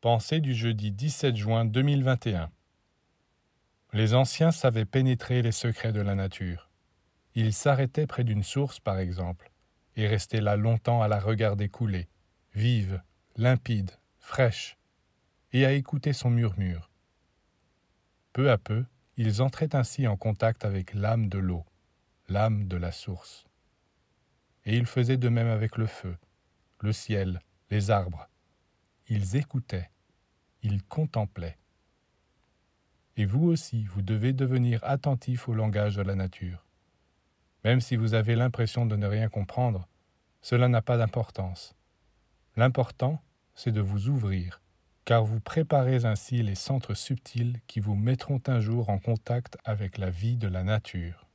Pensée du jeudi 17 juin 2021. Les anciens savaient pénétrer les secrets de la nature. Ils s'arrêtaient près d'une source, par exemple, et restaient là longtemps à la regarder couler, vive, limpide, fraîche, et à écouter son murmure. Peu à peu, ils entraient ainsi en contact avec l'âme de l'eau, l'âme de la source. Et ils faisaient de même avec le feu, le ciel, les arbres, ils écoutaient, ils contemplaient. Et vous aussi, vous devez devenir attentif au langage de la nature. Même si vous avez l'impression de ne rien comprendre, cela n'a pas d'importance. L'important, c'est de vous ouvrir, car vous préparez ainsi les centres subtils qui vous mettront un jour en contact avec la vie de la nature.